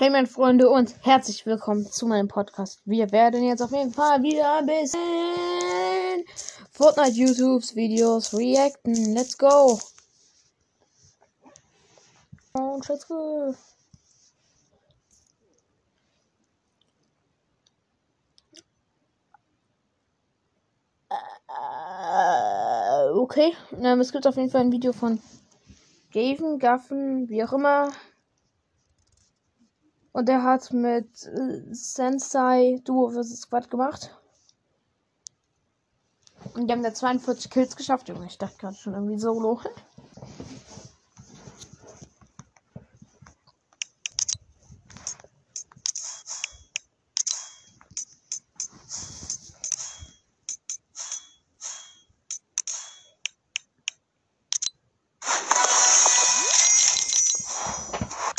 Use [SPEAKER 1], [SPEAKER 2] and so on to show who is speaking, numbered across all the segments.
[SPEAKER 1] Hey meine Freunde und herzlich willkommen zu meinem Podcast. Wir werden jetzt auf jeden Fall wieder ein bisschen Fortnite YouTubes Videos reacten. Let's go. Und let's go. Äh, okay, ähm, es gibt auf jeden Fall ein Video von Gaven, Gaffen, wie auch immer. Und er hat mit äh, Sensei Duo vs. Squad gemacht. Und die haben da 42 Kills geschafft. Junge, ich dachte gerade schon irgendwie solo.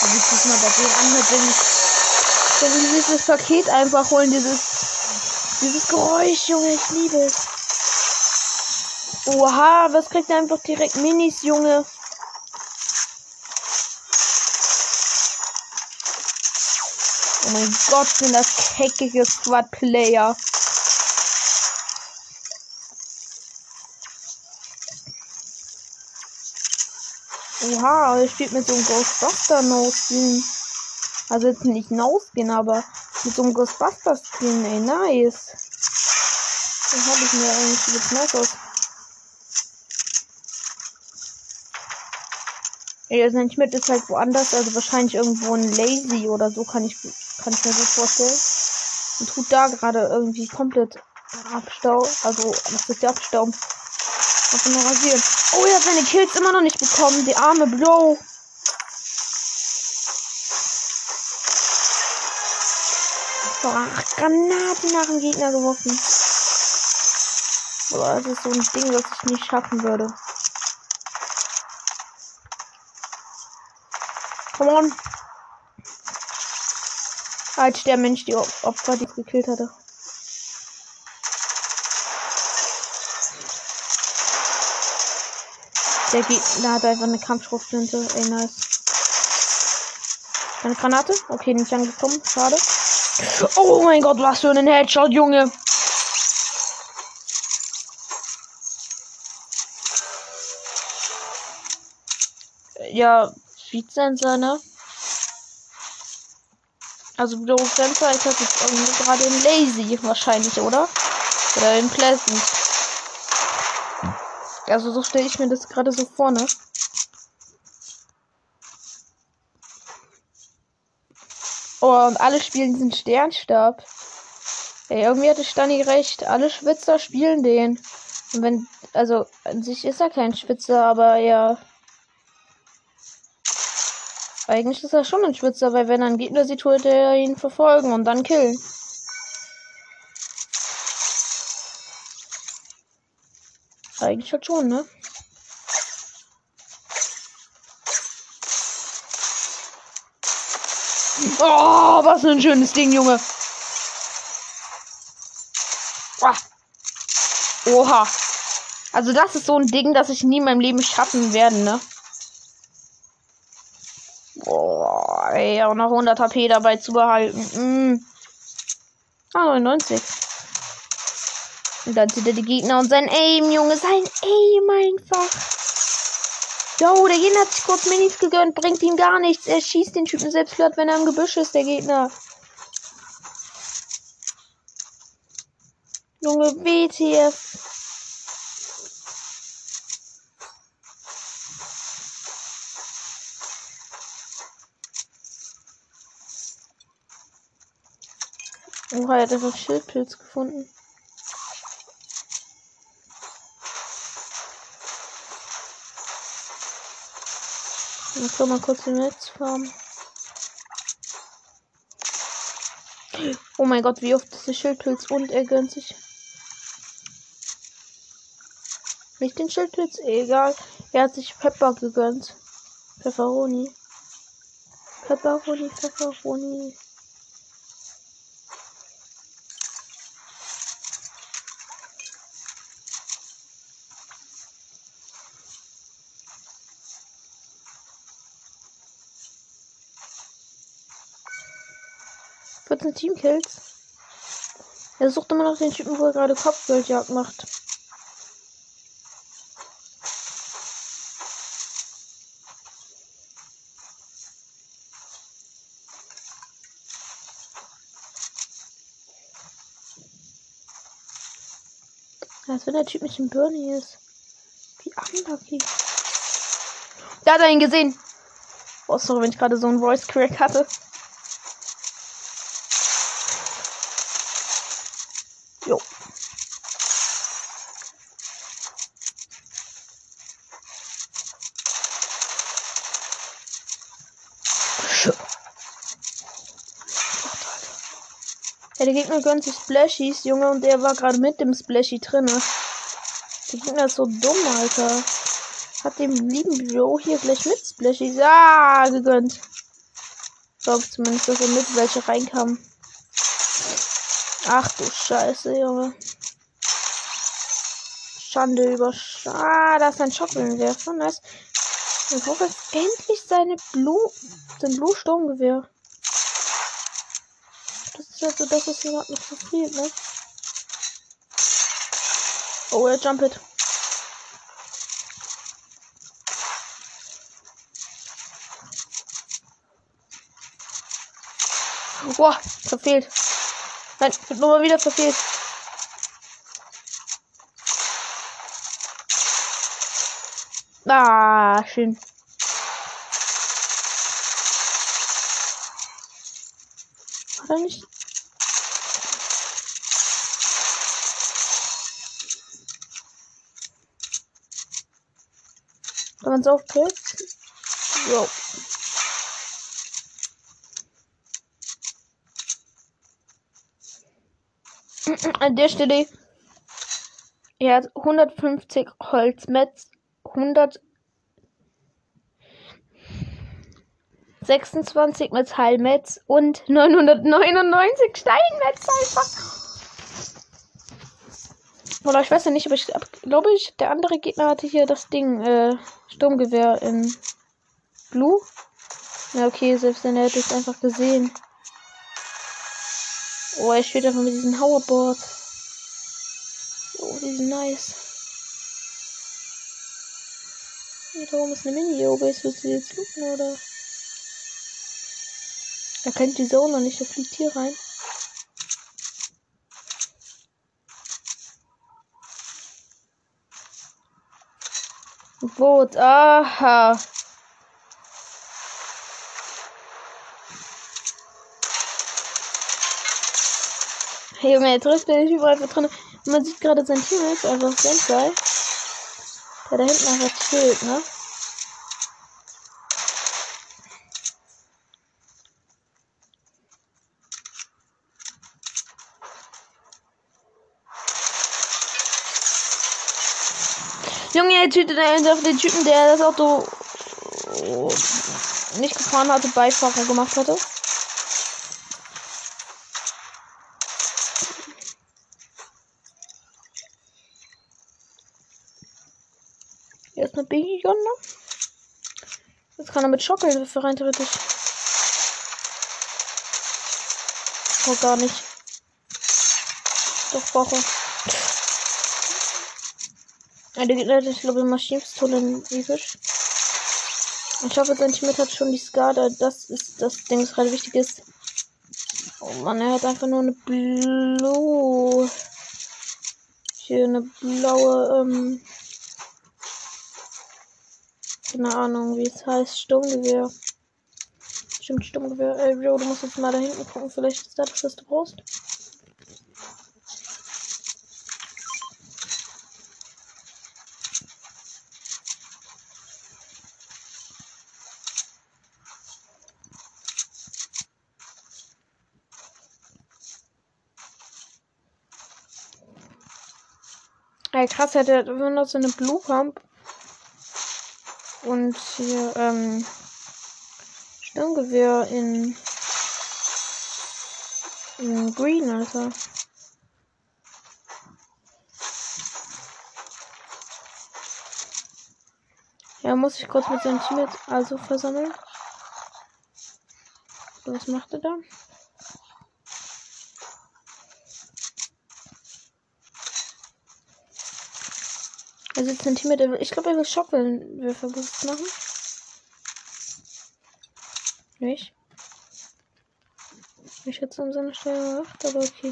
[SPEAKER 1] Also ich muss mal bei denen anhört, wenn, wenn die dieses Paket einfach holen, dieses, dieses Geräusch, Junge, ich liebe es. Oha, was kriegt er einfach direkt Minis, Junge? Oh mein Gott, sind das keckige Squad-Player. Oha, er spielt mit so einem Ghostbuster No-Skin. Also jetzt nicht No-Skin, aber mit so einem Ghostbuster-Skin, ey, nice. Den habe ich mir eigentlich aus. Ey, sein Schmidt ist halt woanders, also wahrscheinlich irgendwo ein Lazy oder so, kann ich, kann ich mir gut vorstellen. Und tut da gerade irgendwie komplett Abstau, also, was ist der Abstau? Was immer rasieren. Oh, er hat seine Kills immer noch nicht bekommen, die arme Bro. Boah, Granaten nach dem Gegner geworfen. Boah, das ist so ein Ding, das ich nicht schaffen würde. Come on. Als der Mensch die Opfer, die ich gekillt hatte. Der Gegner hat einfach eine Kampfschrotflinte. Ey, nice. Eine Granate? Okay, nicht angekommen. Schade. Oh mein Gott, was für ein Headshot, Junge. Ja, Speed Sensor, ne? Also Bro Sensor ist das jetzt irgendwie gerade in Lazy wahrscheinlich, oder? Oder in Pleasant. Also so stelle ich mir das gerade so vor, ne? Oh, und alle spielen diesen Sternstab. Ey, irgendwie hatte Stani recht. Alle Schwitzer spielen den. Und wenn, also, an sich ist er kein Schwitzer, aber ja. Eigentlich ist er schon ein Schwitzer, weil wenn er einen Gegner sieht, wird er ihn verfolgen und dann killen. Eigentlich halt schon, ne? Oh, was ein schönes Ding, Junge. Oha. Also das ist so ein Ding, das ich nie in meinem Leben schaffen werde, ne? Boah, ey, auch noch 100 HP dabei zu behalten. Mm. Ah, 99. Und dann sieht er die Gegner und sein Aim, Junge, sein Aim einfach. Jo, der Gegner hat sich kurz Minis gegönnt, bringt ihm gar nichts. Er schießt den Typen selbst platt, wenn er im Gebüsch ist, der Gegner. Junge, WTF. Oha, er hat einfach Schildpilz gefunden. Ich kann mal kurz den farmen. Oh mein Gott, wie oft ist der Schildpilz und er gönnt sich. Nicht den Schildpilz, egal. Er hat sich Pepper gegönnt. Pepperoni. Pepperoni, Pepperoni. 14 Teamkills. Er sucht immer noch den Typen, wo er gerade Kopfgeldjagd macht. Als wenn der Typ mit dem Bernie ist. Wie unlucky. Da hat er ihn gesehen. Oh, sorry, wenn ich gerade so einen Voice Crack hatte. Jo. Ja, der Gegner gönnt sich Splashies, Junge, und der war gerade mit dem Splashy drinne. Der Gegner ist so dumm, Alter. Hat dem lieben Bro hier gleich mit Splashies. Ah, gegönnt. Ich glaube zumindest, dass er mit welche reinkam. Ach du Scheiße, Junge. Schande über Sch Ah, da ist ein Schockwellenwerfer. Nice. Ich hoffe endlich seine Blue, sein Blue Sturmgewehr. Das ist halt so das, mir gerade noch so fehlt, ne? Oh, er jump it. Boah, verfehlt. Nein, wird nochmal wieder verfehlt. Ah, schön. Hat er nicht? Es aufklären? Jo. An der Stelle, er hat 150 Holzmetz, 126 Metallmetz und 999 Steinmetz einfach. Oder ich weiß ja nicht, aber ich glaube, ich, der andere Gegner hatte hier das Ding, äh, Sturmgewehr in Blue. Ja, okay, selbst wenn er hätte es einfach gesehen. Oh, er steht einfach mit diesem Hoverboard. Oh, die sind nice. Hier oben ist eine Mini-Yo-Base. Willst du jetzt looten, oder? Er kennt die Zone noch nicht. Er fliegt hier rein. Boot. Aha. Hey, Junge, er trifft den nicht überall drin. Man sieht gerade sein Team ist einfach Sensei. Der da hinten einfach chillt, ne? Junge, er tötet einfach den Typen, der das Auto nicht gefahren hatte, Beifahrer gemacht hatte. Ist eine Biggie Gun. Jetzt kann er mit Schockelhilfe rein theoretisch. Oh, gar nicht. Doch, brauche. Der Gegner hat, ich glaube, Maschinenpistole in Episch. Ich hoffe, sein Team hat schon die Skada. Das ist das Ding, das gerade wichtig ist. Oh Mann, er hat einfach nur eine blaue. Hier eine blaue, ähm. Keine Ahnung, wie es heißt. Sturmgewehr. Stimmt, Sturmgewehr. Ey, Bro, du musst jetzt mal da hinten gucken. Vielleicht ist das, was du brauchst. Ey, krass, er hat immer noch so eine Blue Pump. Und hier, ähm, Sturmgewehr in, in Green, Alter. Ja, muss ich kurz mit seinem Team jetzt also versammeln. Was macht er da? Also Zentimeter. Ich glaube, er will Schockwürfel Boost machen. Nicht? Ich hätte um seine Steuer gemacht, aber okay.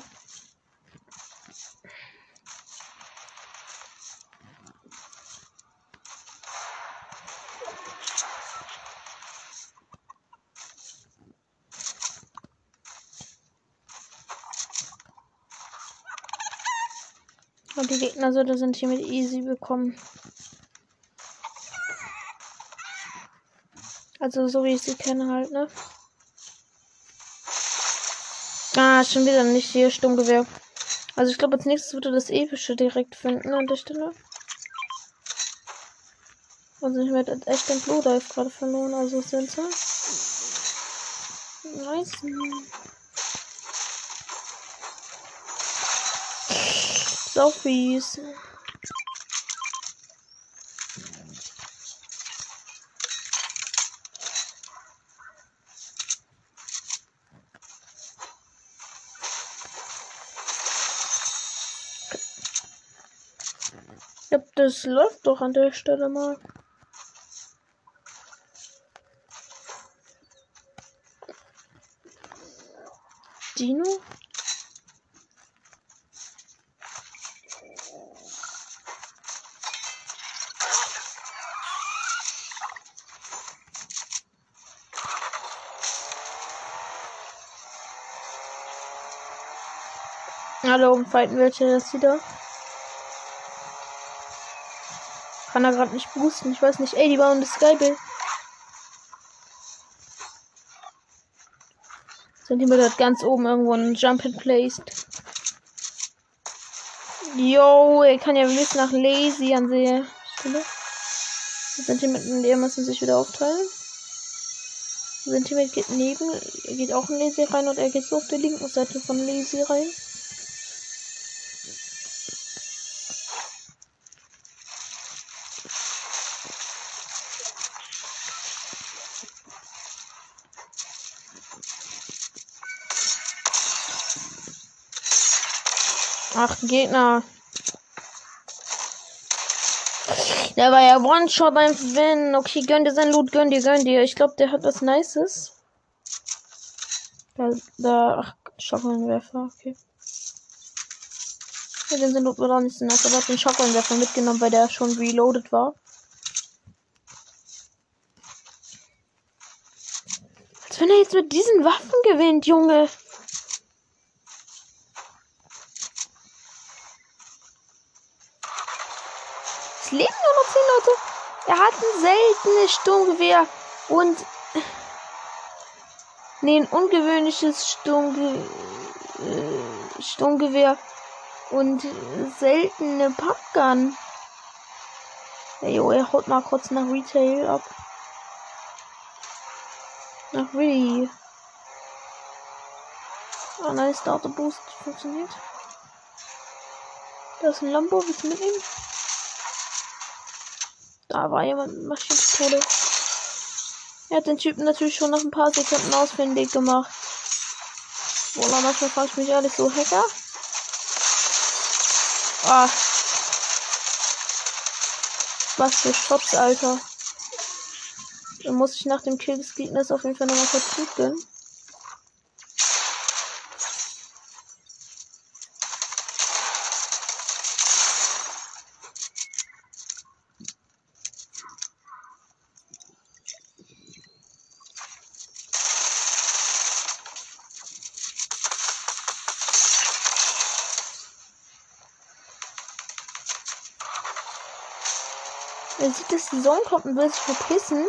[SPEAKER 1] Und die Gegner so, sind hier mit easy bekommen. Also so wie ich sie kenne halt, ne? Ah, schon wieder nicht hier Sturmgewehr. Also ich glaube als nächstes würde das epische direkt finden an der Stelle. Also ich werde echt den Blue gerade verloren, also sind sie. So fies. Ja, das läuft doch an der Stelle mal. Dino? Hallo, fighten welche das wieder. Kann er gerade nicht boosten. Ich weiß nicht. Ey, die bauen das Skybill. Sind die mir dort ganz oben irgendwo einen Jump in placed. Yo, er kann ja bis nach Lazy an der. Sind die mit dem müssen sich wieder aufteilen. Sentiment geht neben, er geht auch in Lazy rein und er geht so auf der linken Seite von Lazy rein. Ach, Gegner. Der war ja One-Shot beim Win. Okay, gönn dir sein Loot, gönn dir, gönn dir. Ich glaube, der hat was Nices. Da, da, ach, Shotgunwerfer, okay. Ja, den sind war auch nicht so nice, aber hat den Shotgunwerfer mitgenommen, weil der schon reloaded war. Als wenn er jetzt mit diesen Waffen gewinnt, Junge. Es leben nur noch 10 Leute. Er hat ein seltenes Sturmgewehr und. Nee, ein ungewöhnliches Sturmge äh, Sturmgewehr und seltene Pumpgun. Ey, jo, er haut mal kurz nach Retail ab. Nach Really. Ah, nice, Starter Boost funktioniert. Da ist ein Lambo, willst du mitnehmen? Da war jemand mit Maschinenpistole. Er hat den Typen natürlich schon nach ein paar Sekunden ausfindig gemacht. Wohl, manchmal frage ich mich alles so, Hacker? Ah. Was für Shots, Alter. Dann muss ich nach dem Kill des Gegners auf jeden Fall nochmal gönnen. Er sieht, dass die Sonne kommt und will sich verpissen.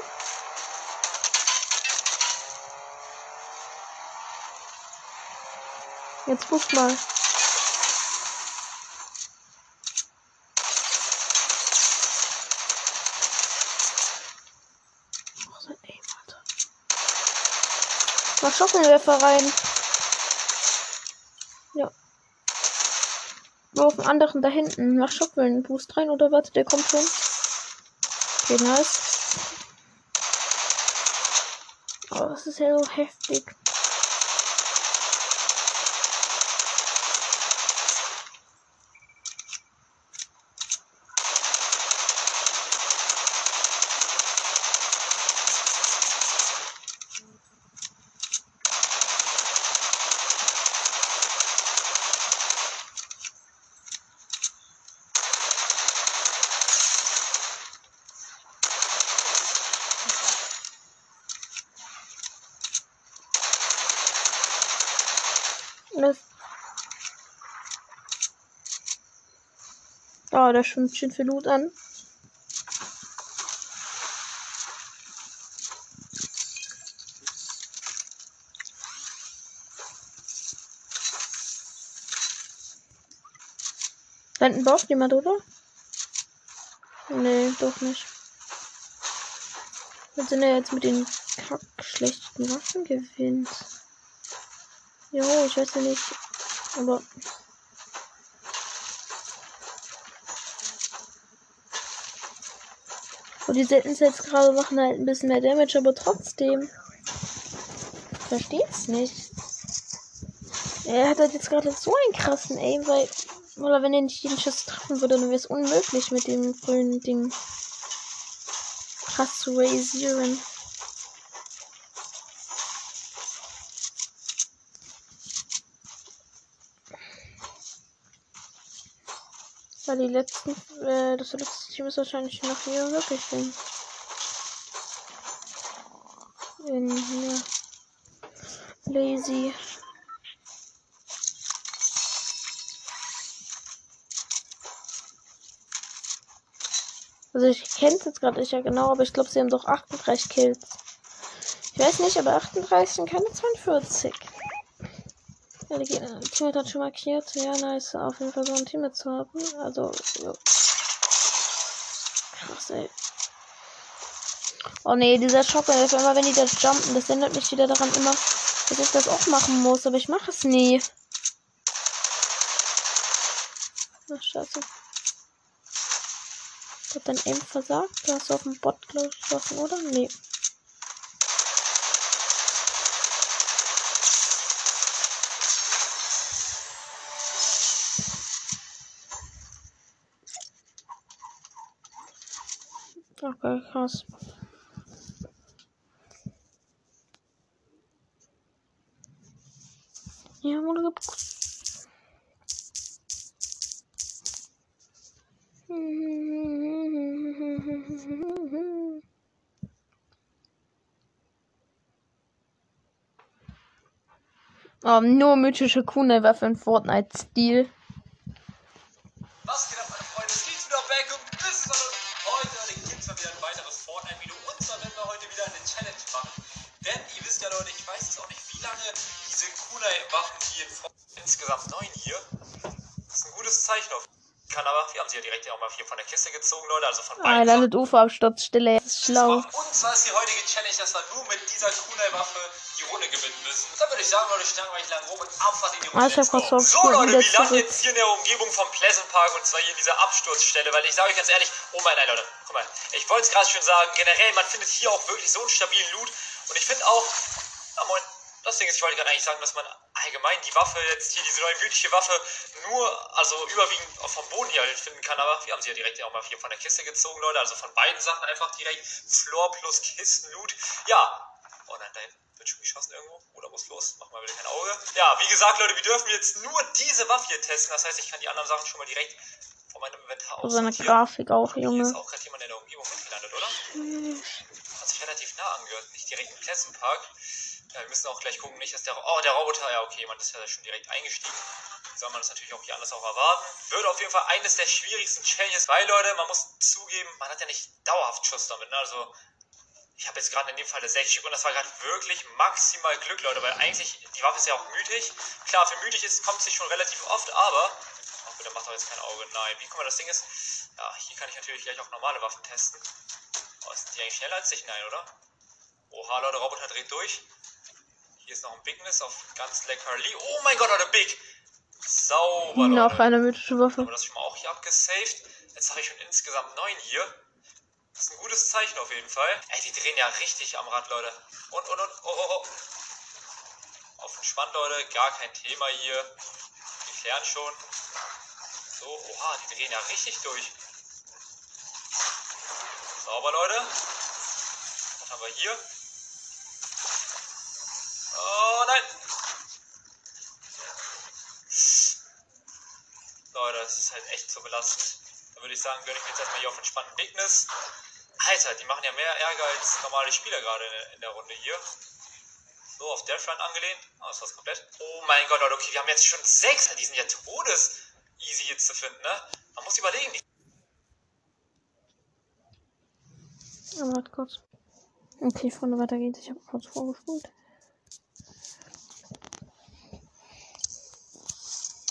[SPEAKER 1] Jetzt boost mal. Oh. Mach Schockelwerfer rein. Ja. Wo auf dem anderen da hinten. Mach Schockwellen. Boost rein oder warte, der kommt schon. Okay, nice. Oh, das ist ja so heftig. Das schwimmt schön viel Loot an. Da hinten braucht jemand, oder? Nee, doch nicht. Was sind er jetzt mit den kack schlechten Waffen gewinnt? Jo, ich weiß ja nicht. Aber. Und die jetzt gerade machen halt ein bisschen mehr Damage, aber trotzdem. Versteht's nicht. Er hat halt jetzt gerade so einen krassen Aim, weil oder wenn er nicht jeden Schuss treffen würde, dann wäre es unmöglich mit dem grünen Ding. Krass zu rasieren. Weil die letzten, äh, das letzte Team ist wahrscheinlich noch hier wirklich hin. In hier. Lazy. Also ich kenne es jetzt gerade nicht ja genau, aber ich glaube, sie haben doch 38 Kills. Ich weiß nicht, aber 38 sind keine 42. Ja, die Teammate hat schon markiert. Ja, nice. Auf jeden Fall so ein Teammate zu haben. Also, jo. Krass, ey. Oh nee, dieser Schockelf, immer wenn die das jumpen, das erinnert mich wieder daran immer, dass ich das auch machen muss, aber ich mache es nie. Ach, scheiße. Hat dein Aim versagt? Du hast auf den Bot geschossen, oder? Nee. Okay, krass. Ja, wurde gepuckt. Oh, nur mythische Kunai-Waffe in Fortnite-Stil.
[SPEAKER 2] Was geht ab, Kunai-Waffen hier Fortnite insgesamt neun hier. Das ist ein gutes Zeichen auf kann aber, wir haben sie ja direkt auch mal hier von der Kiste gezogen, Leute, also von
[SPEAKER 1] beiden. Ah, landet Uferabsturz, Stille, das ist schlau.
[SPEAKER 2] Und zwar ist die heutige Challenge, dass wir nur mit dieser Kunai-Waffe die Runde gewinnen müssen. Dann würde ich sagen, Leute, schlagen wir nicht lang rum und abfahrt in die Runde.
[SPEAKER 1] Ah, so,
[SPEAKER 2] Leute, wir landen jetzt hier in der Umgebung vom Pleasant Park und zwar hier in dieser Absturzstelle, weil ich sage euch ganz ehrlich, oh mein, nein, Leute, guck mal, ich wollte es gerade schon sagen, generell, man findet hier auch wirklich so einen stabilen Loot und ich finde auch, na moin, das Ding ist, ich wollte gerade eigentlich sagen, dass man allgemein die Waffe jetzt hier, diese neue mythische Waffe, nur, also überwiegend vom Boden hier halt finden kann. Aber wir haben sie ja direkt auch mal hier von der Kiste gezogen, Leute. Also von beiden Sachen einfach direkt Floor plus Kisten-Loot. Ja. Oh nein, da wird schon geschossen irgendwo. Oder muss los? Mach mal wieder kein Auge. Ja, wie gesagt, Leute, wir dürfen jetzt nur diese Waffe hier testen. Das heißt, ich kann die anderen Sachen schon mal direkt von meinem Inventar aus.
[SPEAKER 1] So eine Grafik auch, Junge.
[SPEAKER 2] Hier ist auch gerade jemand in der Umgebung mitgelandet, oder? Hat sich relativ nah angehört. Nicht direkt im Klassenpark. Ja, wir müssen auch gleich gucken, nicht, dass der. Oh, der Roboter, ja, okay, man ist ja schon direkt eingestiegen. Soll man das natürlich auch hier anders auch erwarten. Wird auf jeden Fall eines der schwierigsten Challenges, weil, Leute, man muss zugeben, man hat ja nicht dauerhaft Schuss damit, ne? Also, ich habe jetzt gerade in dem Fall 60 und das war gerade wirklich maximal Glück, Leute, weil eigentlich, die Waffe ist ja auch mütig. Klar, für mütig ist, kommt sie schon relativ oft, aber. Oh, bitte macht doch jetzt kein Auge. Nein, wie guck mal, das Ding ist. Ja, hier kann ich natürlich gleich auch normale Waffen testen. Oh, sind die eigentlich schneller als ich? Nein, oder? Oha, Leute, Roboter dreht durch. Hier ist noch ein Bigness auf ganz leckerli. Oh mein Gott, Leute, Big! Sauber, Leute.
[SPEAKER 1] Noch eine mythische Waffe.
[SPEAKER 2] Haben wir das schon mal auch hier abgesaved. Jetzt habe ich schon insgesamt neun hier. Das ist ein gutes Zeichen auf jeden Fall. Ey, die drehen ja richtig am Rad, Leute. Und, und, und, oh, oh, oh. Auf entspannt, Leute. Gar kein Thema hier. Die klären schon. So, oha, die drehen ja richtig durch. Sauber, Leute. Was haben wir hier? Oh nein! Leute, das ist halt echt so belastend. Da würde ich sagen, gönne ich mir jetzt erstmal hier auf entspannten Bigness. Alter, die machen ja mehr Ärger als normale Spieler gerade in der Runde hier. So, auf Death Run angelehnt. Oh, das war's komplett. Oh mein Gott, Leute, okay, wir haben jetzt schon sechs. Die sind ja todes easy jetzt zu finden, ne? Man muss überlegen.
[SPEAKER 1] Ja, warte kurz. Okay, Freunde, weiter geht's. Ich habe kurz vorgespult.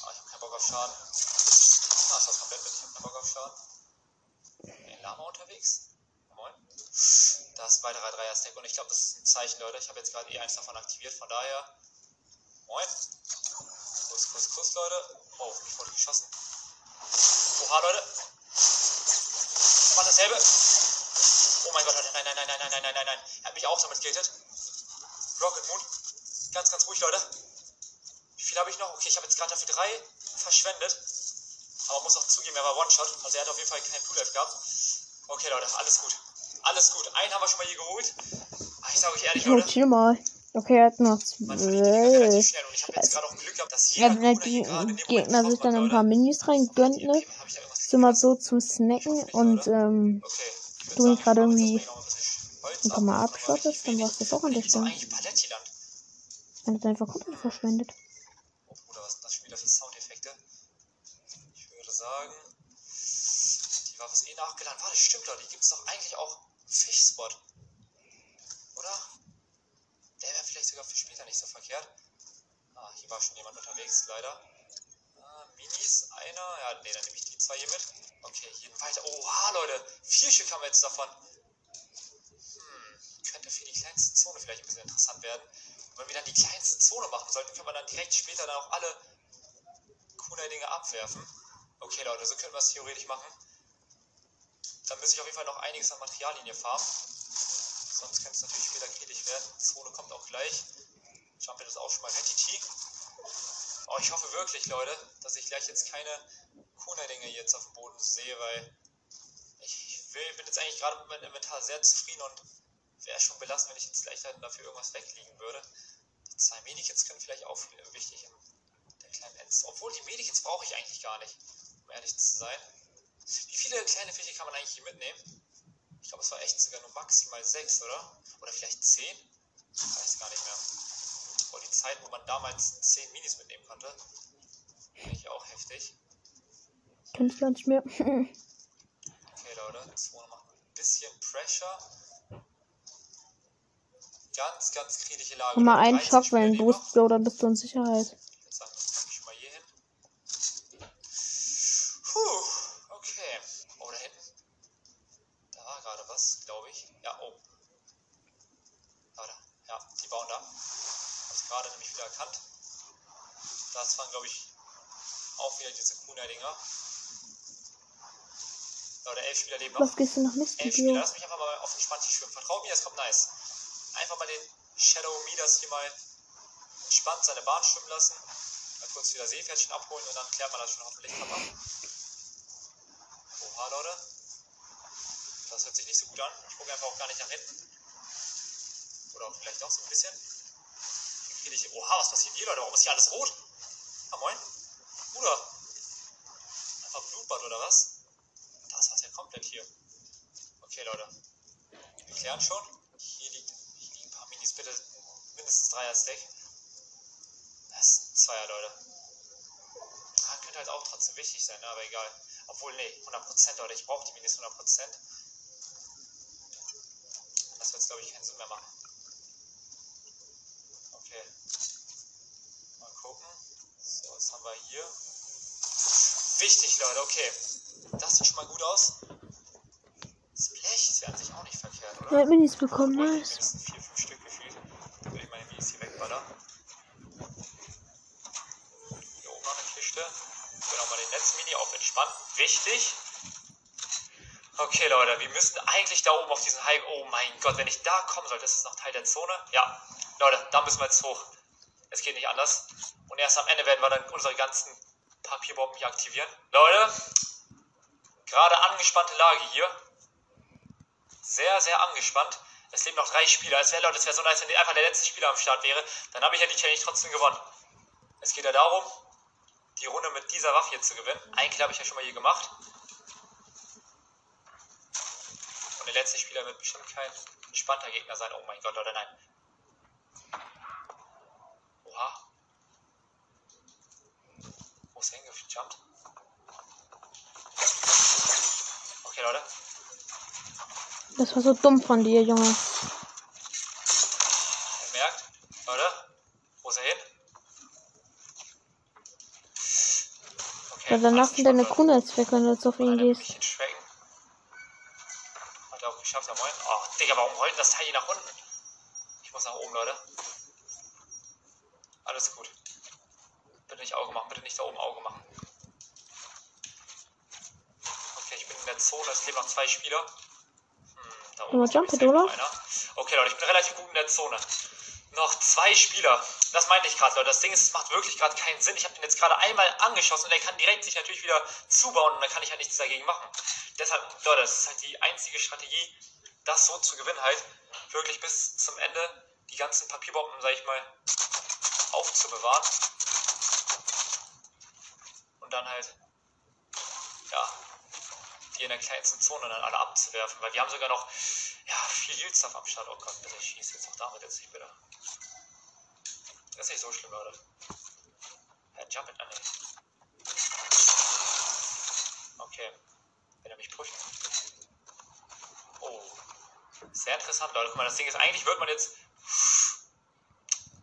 [SPEAKER 2] Ah, ich hab keinen Bock auf Schaden schon den Lama unterwegs. Moin. Da ist bei weiterer Dreier-Stack und ich glaube, das ist ein Zeichen, Leute. Ich habe jetzt gerade eh E1 davon aktiviert, von daher. Moin. Kuss, kuss, kuss, Leute. Oh, ich wurde geschossen. Oha, Leute. Mach dasselbe. Oh mein Gott, Leute. Nein, nein, nein, nein, nein, nein, nein, nein. Er hat mich auch damit gated. Rocket Moon. Ganz, ganz ruhig, Leute. Wie viel habe ich noch? Okay, ich habe jetzt gerade dafür drei verschwendet. Aber muss auch zugeben, er war One-Shot. Also er hat auf jeden Fall keinen Blue Life gehabt. Okay, Leute, alles gut. Alles gut. Einen haben wir schon mal hier geholt. Ah, ich sag euch ehrlich, Leute.
[SPEAKER 1] Ich mal. Okay, er hat noch zwölf.
[SPEAKER 2] Äh,
[SPEAKER 1] ja, wenn der Gegner sich dann ein paar Minis reingönnt, ne? So
[SPEAKER 2] mal
[SPEAKER 1] so zum Snacken und, ähm,
[SPEAKER 2] okay,
[SPEAKER 1] du mich gerade irgendwie
[SPEAKER 2] ein
[SPEAKER 1] paar mal abschottest, dann
[SPEAKER 2] warst
[SPEAKER 1] du das auch an der Stelle. Dann ist einfach komplett verschwendet.
[SPEAKER 2] Sagen, die Waffe ist eh nachgeladen. Warte, stimmt Leute, die gibt es doch eigentlich auch Fischspot. Oder? Der wäre vielleicht sogar für später nicht so verkehrt. Ah, hier war schon jemand unterwegs, leider. Ah, Minis, einer. Ja, nee, dann nehme ich die zwei hier mit. Okay, hier weiter. Oha, Leute. Vier Stück haben wir jetzt davon. Hm, könnte für die kleinste Zone vielleicht ein bisschen interessant werden. Und wenn wir dann die kleinste Zone machen sollten, können wir dann direkt später dann auch alle Kunai-Dinge abwerfen. Okay, Leute, so können wir es theoretisch machen. Dann müsste ich auf jeden Fall noch einiges an Materialien hier farmen. Sonst könnte es natürlich später kritisch werden. Zone kommt auch gleich. Jump ist auch schon mal ready. Oh, ich hoffe wirklich, Leute, dass ich gleich jetzt keine Kunai-Dinge jetzt auf dem Boden sehe, weil ich will, bin jetzt eigentlich gerade mit meinem Inventar sehr zufrieden und wäre schon belassen, wenn ich jetzt gleich dafür irgendwas wegliegen würde. Die zwei Medikits können vielleicht auch wichtig in der kleinen Ends. Obwohl die Medikits brauche ich eigentlich gar nicht, um ehrlich zu sein. Wie viele kleine Fische kann man eigentlich hier mitnehmen? Ich glaube, es war echt sogar nur maximal sechs, oder? Oder vielleicht zehn? Ich weiß gar nicht mehr. Vor die Zeiten, wo man damals zehn Minis mitnehmen konnte. Finde ich auch heftig.
[SPEAKER 1] Kenn ich gar nicht mehr.
[SPEAKER 2] Okay, Leute, Zone macht ein bisschen Pressure. Ganz, ganz kritische Lage.
[SPEAKER 1] Mal einen
[SPEAKER 2] 13
[SPEAKER 1] Schockwellen
[SPEAKER 2] Spieler
[SPEAKER 1] Boost, dann bist du in Sicherheit.
[SPEAKER 2] Ich würde sagen, das packe ich mal hier hin. Puh, okay. Oh, da hinten. Da war gerade was, glaube ich. Ja, oh. Warte. Ja, die bauen da. Hab's gerade nämlich wieder erkannt. Das waren, glaube ich, auch wieder diese Kuna-Dinger. Leute, elf Spieler leben noch.
[SPEAKER 1] Was gehst du nach
[SPEAKER 2] Elf Spieler, lass mich einfach mal auf den Spanti schwimmen. Vertraut mir, das kommt nice. Einfach mal den Shadow Midas hier mal entspannt seine Bahn schwimmen lassen. Mal kurz wieder Seepferdchen abholen und dann klärt man das schon hoffentlich ab. Oha, Leute. Das hört sich nicht so gut an. Ich gucke einfach auch gar nicht nach hinten. Oder auch vielleicht auch so ein bisschen. Hier ich. Oha, was passiert hier, Leute? Warum ist hier alles rot? Ah, moin. Bruder. Einfach Blutbad oder was? Das war's ja komplett hier. Okay, Leute. Wir klären schon. Hier, liegt, hier liegen ein paar Minis. Bitte mindestens Dreier Stack. Das ist ein Zweier, Leute. Ah, könnte halt auch trotzdem wichtig sein, ne? aber egal. Obwohl, nee, 100% Leute. Ich brauche die Minis 100%. Das wird, glaube ich, keinen Sinn mehr machen. Okay. Mal gucken. So, was haben wir hier? Wichtig, Leute, okay. Das sieht schon mal gut aus. Das Blech ist ja an sich auch nicht verkehrt, oder?
[SPEAKER 1] Er hat Minis bekommen,
[SPEAKER 2] Obwohl,
[SPEAKER 1] nice.
[SPEAKER 2] mindestens vier, fünf Stück gefühlt. Da würde ich meine Minis hier wegballern. Hier oben noch eine Kiste. Genau mal den Entspannt. Wichtig. Okay, Leute, wir müssen eigentlich da oben auf diesen High. Oh mein Gott, wenn ich da kommen soll, das ist noch Teil der Zone. Ja, Leute, da müssen wir jetzt hoch. Es geht nicht anders. Und erst am Ende werden wir dann unsere ganzen Papierbomben hier aktivieren. Leute, gerade angespannte Lage hier. Sehr, sehr angespannt. Es leben noch drei Spieler. Es wäre, Leute, es wäre so nice, wenn einfach der letzte Spieler am Start wäre. Dann habe ich ja die Challenge trotzdem gewonnen. Es geht ja darum, die Runde mit dieser Waffe hier zu gewinnen. Eigentlich habe ich ja schon mal hier gemacht. Und der letzte Spieler wird bestimmt kein entspannter Gegner sein. Oh mein Gott, oder nein. Oha. Wo ist er hingejumpt? Okay, Leute.
[SPEAKER 1] Das war so dumm von dir, Junge. Ja, danach sind deine als weg, wenn du jetzt auf ihn gehst.
[SPEAKER 2] Hat er auch geschafft, ja moin. Oh, Digga, warum rollt das Teil hier nach unten? Ich muss nach oben, Leute. Alles gut. Bitte nicht Auge machen, bitte nicht da oben Auge machen. Okay, ich bin in der Zone, es leben noch zwei Spieler. Hm, da glaub
[SPEAKER 1] Jump
[SPEAKER 2] ich,
[SPEAKER 1] It, oder?
[SPEAKER 2] noch einer. Okay, Leute, ich bin relativ gut in der Zone. Noch zwei Spieler. Das meinte ich gerade, Leute. Das Ding ist, es macht wirklich gerade keinen Sinn. Ich habe den jetzt gerade einmal angeschossen und er kann direkt sich natürlich wieder zubauen und dann kann ich halt nichts dagegen machen. Deshalb, Leute, das ist halt die einzige Strategie, das so zu gewinnen halt. Wirklich bis zum Ende die ganzen Papierbomben, sag ich mal, aufzubewahren. Und dann halt, ja, die in der kleinsten Zone dann alle abzuwerfen. Weil wir haben sogar noch, ja, viel Yield Stuff am Start. Oh Gott, bitte schieß jetzt auch damit jetzt nicht bitte. Das ist nicht so schlimm, Leute. Jump it an, ey. Okay. Wenn er mich pusht. Oh. Sehr interessant, Leute. Guck mal, das Ding ist, eigentlich würde man jetzt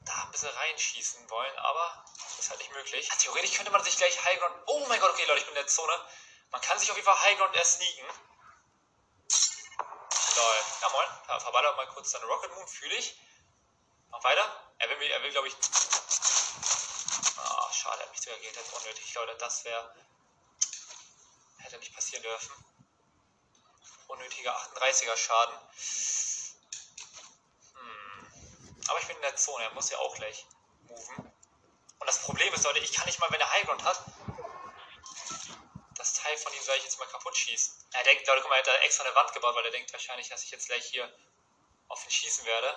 [SPEAKER 2] da ein bisschen reinschießen wollen, aber ist halt nicht möglich. Ja, theoretisch könnte man sich gleich Highground. Oh mein Gott, okay, Leute, ich bin in der Zone. Man kann sich auf jeden Fall Highground erst sneaken. Lol. Ja, moin. Ja, mal kurz seine Rocket Moon, fühle ich. Mach weiter. Er will, will glaube ich. Ah, schade, er hat mich sogar gehittet. Unnötig, Leute. Das wäre. Hätte nicht passieren dürfen. Unnötiger 38er Schaden. Hm. Aber ich bin in der Zone, er muss ja auch gleich moven. Und das Problem ist, Leute, ich kann nicht mal, wenn er Highground hat, das Teil von ihm soll ich jetzt mal kaputt schießen. Er denkt, Leute, guck mal, er hat da extra eine Wand gebaut, weil er denkt wahrscheinlich, dass ich jetzt gleich hier auf ihn schießen werde.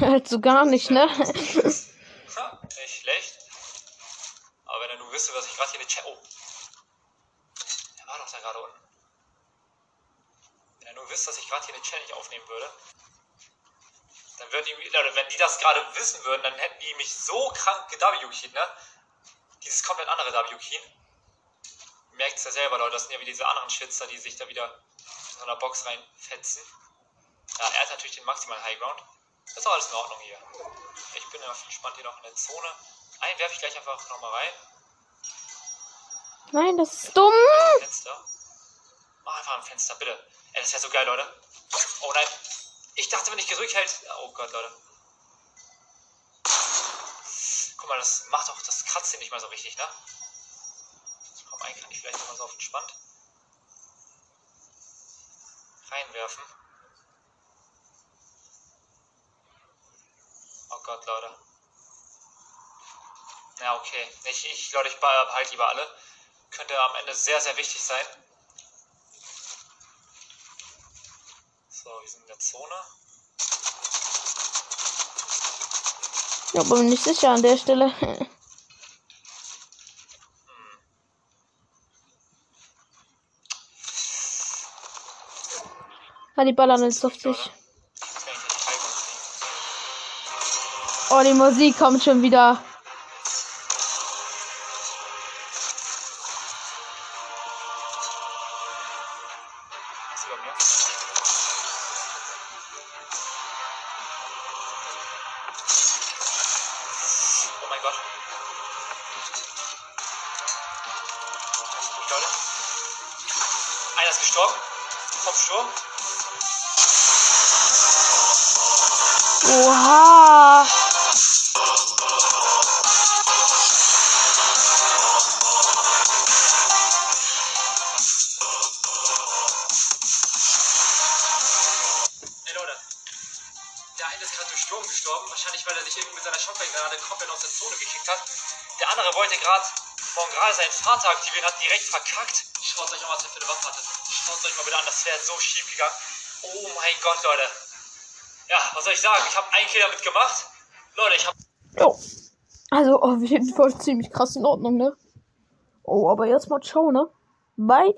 [SPEAKER 1] Halt so gar nicht, ne?
[SPEAKER 2] Nicht schlecht. Aber wenn er nur wüsste, was ich gerade hier der Chat. Oh. Er war doch da gerade unten. Wenn er nur wüsste, dass ich gerade hier eine Challenge aufnehmen würde, dann würden die, Leute, wenn die das gerade wissen würden, dann hätten die mich so krank gew ne? Dieses komplett andere. Ihr merkt es ja selber, Leute, das sind ja wie diese anderen Schwitzer, die sich da wieder in so einer Box reinfetzen. Ja, er hat natürlich den maximalen Highground. Das ist alles in Ordnung hier. Ich bin auf entspannt hier noch in der Zone. Einen werfe ich gleich einfach nochmal rein.
[SPEAKER 1] Nein, das ist dumm.
[SPEAKER 2] Fenster. Mach einfach ein Fenster, bitte. Ey, das ist ja so geil, Leute. Oh nein. Ich dachte, wenn ich gedrückt hält. Oh Gott, Leute. Guck mal, das macht doch, das kratzt hier nicht mal so richtig, ne? Komm, einen kann ich vielleicht nochmal so auf entspannt reinwerfen. Oh Gott, Leute. Ja, okay. Ich, ich Leute, ich behalte lieber alle. Könnte am Ende sehr, sehr wichtig sein. So, wir sind in der Zone.
[SPEAKER 1] Ja, aber bin nicht sicher an der Stelle. Ah, die ballern jetzt auf dich.
[SPEAKER 2] Leute.
[SPEAKER 1] Oh, die Musik kommt schon wieder.
[SPEAKER 2] Ist Der andere wollte gerade morgen gerade seinen Vater aktivieren, hat direkt verkackt. Schaut euch mal, was er für eine Waffe hatte. Schaut euch mal bitte an, das wäre so schief gegangen. Oh mein Gott, Leute. Ja, was soll ich sagen? Ich habe einen Kill damit gemacht. Leute, ich habe
[SPEAKER 1] Jo. Also auf jeden Fall ziemlich krass in Ordnung, ne? Oh, aber jetzt mal ciao, ne? Bye.